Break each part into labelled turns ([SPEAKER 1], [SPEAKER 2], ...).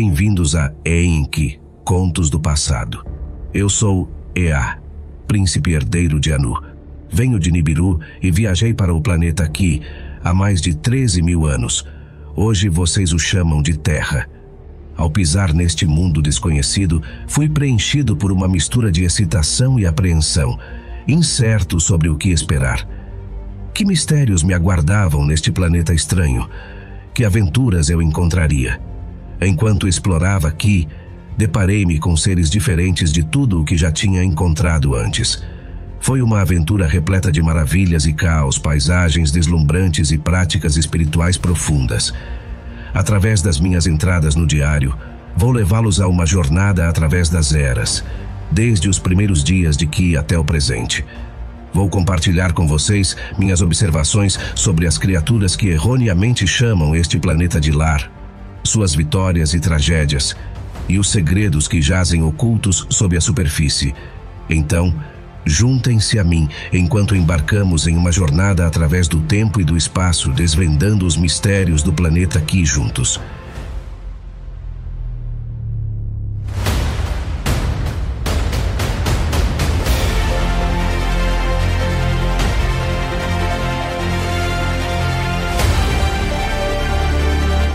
[SPEAKER 1] Bem-vindos a Enki, Contos do Passado. Eu sou Ea, príncipe herdeiro de Anu. Venho de Nibiru e viajei para o planeta aqui há mais de 13 mil anos. Hoje vocês o chamam de Terra. Ao pisar neste mundo desconhecido, fui preenchido por uma mistura de excitação e apreensão, incerto sobre o que esperar. Que mistérios me aguardavam neste planeta estranho? Que aventuras eu encontraria? Enquanto explorava aqui, deparei-me com seres diferentes de tudo o que já tinha encontrado antes. Foi uma aventura repleta de maravilhas e caos, paisagens deslumbrantes e práticas espirituais profundas. Através das minhas entradas no diário, vou levá-los a uma jornada através das eras, desde os primeiros dias de Ki até o presente. Vou compartilhar com vocês minhas observações sobre as criaturas que erroneamente chamam este planeta de lar, suas vitórias e tragédias, e os segredos que jazem ocultos sob a superfície. Então, juntem-se a mim enquanto embarcamos em uma jornada através do tempo e do espaço, desvendando os mistérios do planeta aqui juntos.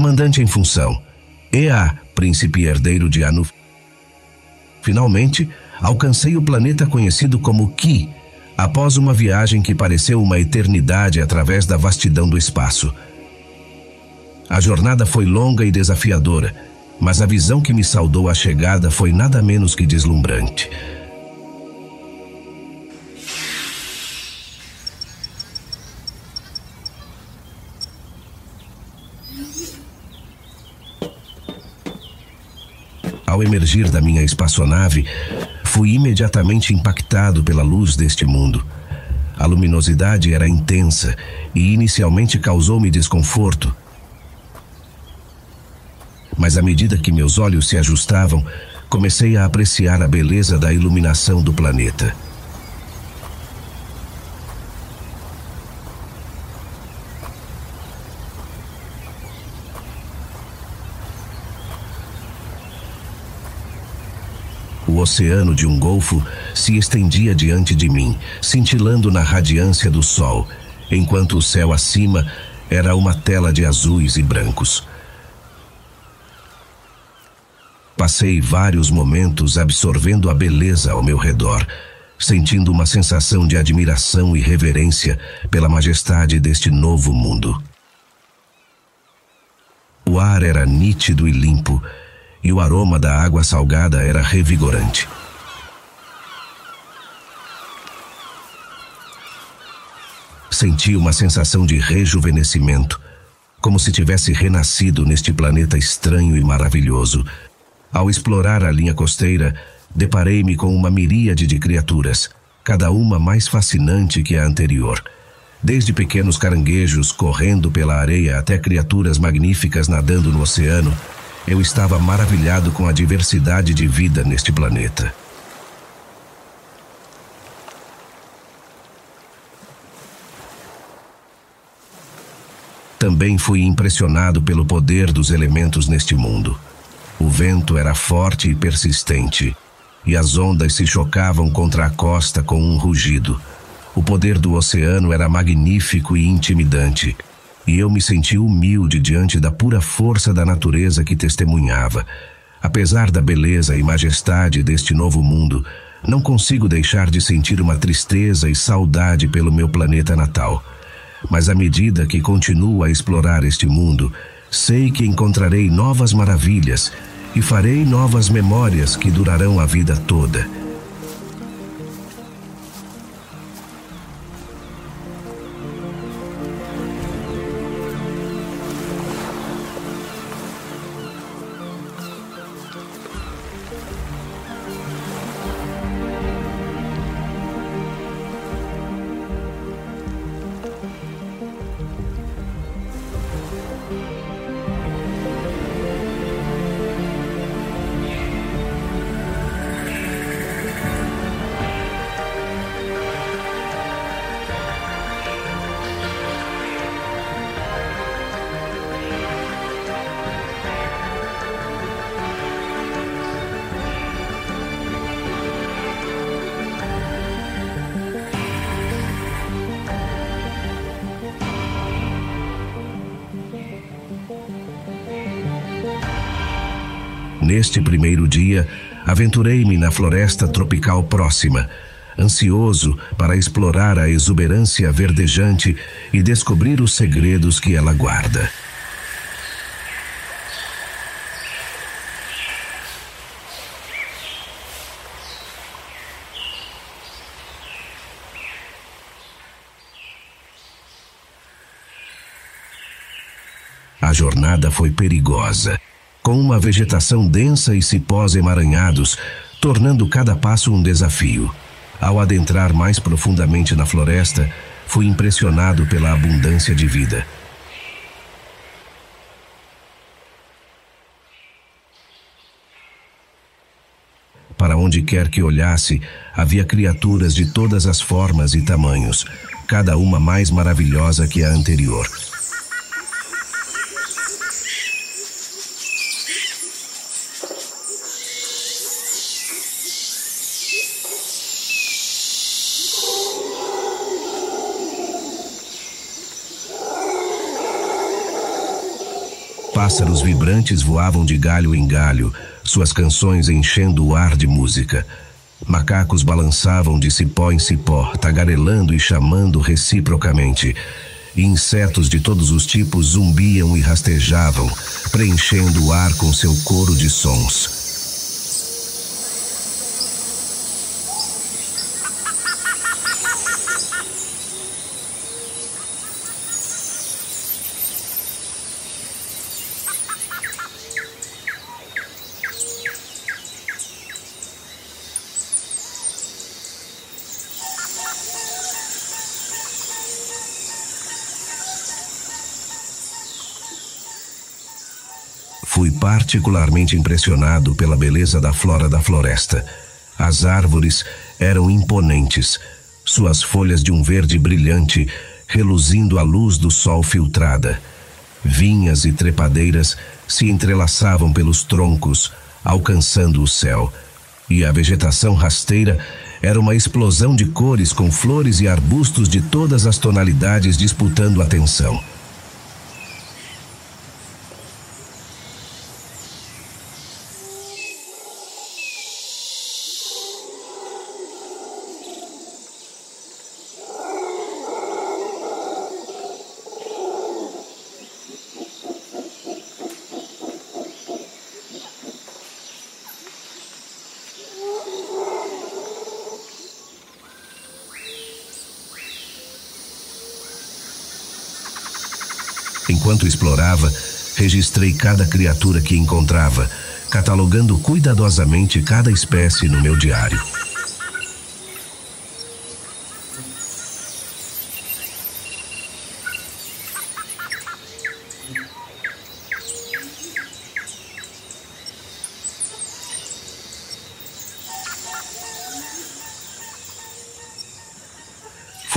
[SPEAKER 1] Comandante em função, Ea, príncipe herdeiro de Anu. Finalmente, alcancei o planeta conhecido como Ki, após uma viagem que pareceu uma eternidade através da vastidão do espaço. A jornada foi longa e desafiadora, mas a visão que me saudou a chegada foi nada menos que deslumbrante. Ao emergir da minha espaçonave, fui imediatamente impactado pela luz deste mundo. A luminosidade era intensa e inicialmente causou-me desconforto. Mas à medida que meus olhos se ajustavam, comecei a apreciar a beleza da iluminação do planeta. O oceano de um golfo se estendia diante de mim, cintilando na radiância do sol, enquanto o céu acima era uma tela de azuis e brancos. Passei vários momentos absorvendo a beleza ao meu redor, sentindo uma sensação de admiração e reverência pela majestade deste novo mundo. O ar era nítido e limpo, e o aroma da água salgada era revigorante. Senti uma sensação de rejuvenescimento, como se tivesse renascido neste planeta estranho e maravilhoso. Ao explorar a linha costeira, deparei-me com uma miríade de criaturas, cada uma mais fascinante que a anterior. Desde pequenos caranguejos correndo pela areia até criaturas magníficas nadando no oceano, eu estava maravilhado com a diversidade de vida neste planeta. Também fui impressionado pelo poder dos elementos neste mundo. O vento era forte e persistente, e as ondas se chocavam contra a costa com um rugido. O poder do oceano era magnífico e intimidante, E eu me senti humilde diante da pura força da natureza que testemunhava. Apesar da beleza e majestade deste novo mundo, não consigo deixar de sentir uma tristeza e saudade pelo meu planeta natal. Mas à medida que continuo a explorar este mundo, sei que encontrarei novas maravilhas e farei novas memórias que durarão a vida toda. Neste primeiro dia, aventurei-me na floresta tropical próxima, ansioso para explorar a exuberância verdejante e descobrir os segredos que ela guarda. A jornada foi perigosa com uma vegetação densa e cipós emaranhados, tornando cada passo um desafio. Ao adentrar mais profundamente na floresta, fui impressionado pela abundância de vida. Para onde quer que olhasse, havia criaturas de todas as formas e tamanhos, cada uma mais maravilhosa que a anterior. Pássaros vibrantes voavam de galho em galho, suas canções enchendo o ar de música. Macacos balançavam de cipó em cipó, tagarelando e chamando reciprocamente. E insetos de todos os tipos zumbiam e rastejavam, preenchendo o ar com seu coro de sons. Fui particularmente impressionado pela beleza da flora da floresta. As árvores eram imponentes, suas folhas de um verde brilhante, reluzindo à luz do sol filtrada. Vinhas e trepadeiras se entrelaçavam pelos troncos, alcançando o céu. E a vegetação rasteira era uma explosão de cores com flores e arbustos de todas as tonalidades disputando atenção. Enquanto explorava, registrei cada criatura que encontrava, catalogando cuidadosamente cada espécie no meu diário.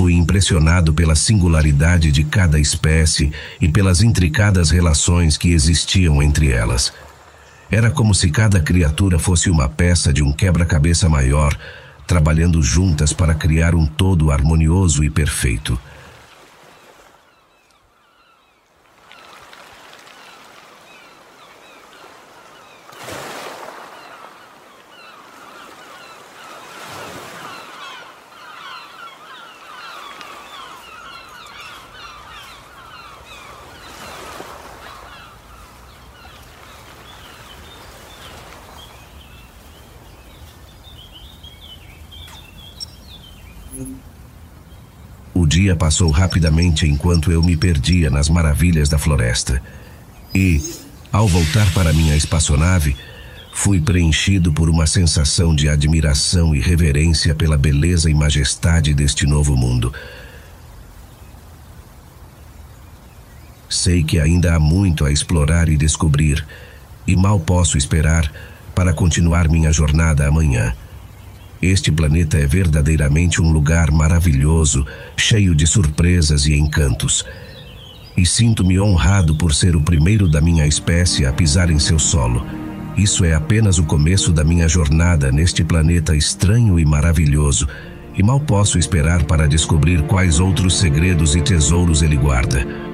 [SPEAKER 1] Fui impressionado pela singularidade de cada espécie e pelas intricadas relações que existiam entre elas. Era como se cada criatura fosse uma peça de um quebra-cabeça maior, trabalhando juntas para criar um todo harmonioso e perfeito. O dia passou rapidamente enquanto eu me perdia nas maravilhas da floresta. E, ao voltar para minha espaçonave, fui preenchido por uma sensação de admiração e reverência pela beleza e majestade deste novo mundo. Sei que ainda há muito a explorar e descobrir, e mal posso esperar para continuar minha jornada amanhã. Este planeta é verdadeiramente um lugar maravilhoso, cheio de surpresas e encantos. E sinto-me honrado por ser o primeiro da minha espécie a pisar em seu solo. Isso é apenas o começo da minha jornada neste planeta estranho e maravilhoso, e mal posso esperar para descobrir quais outros segredos e tesouros ele guarda.